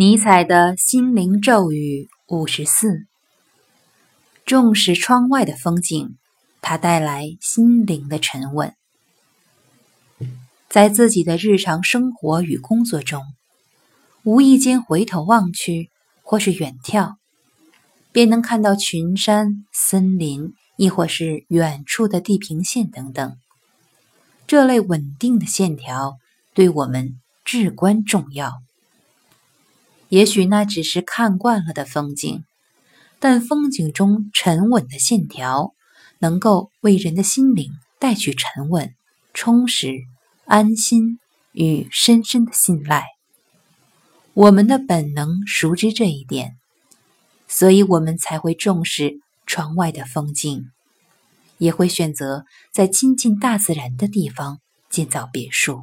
尼采的心灵咒语五十四：重视窗外的风景，它带来心灵的沉稳。在自己的日常生活与工作中，无意间回头望去，或是远眺，便能看到群山、森林，亦或是远处的地平线等等。这类稳定的线条对我们至关重要。也许那只是看惯了的风景，但风景中沉稳的线条，能够为人的心灵带去沉稳、充实、安心与深深的信赖。我们的本能熟知这一点，所以我们才会重视窗外的风景，也会选择在亲近大自然的地方建造别墅。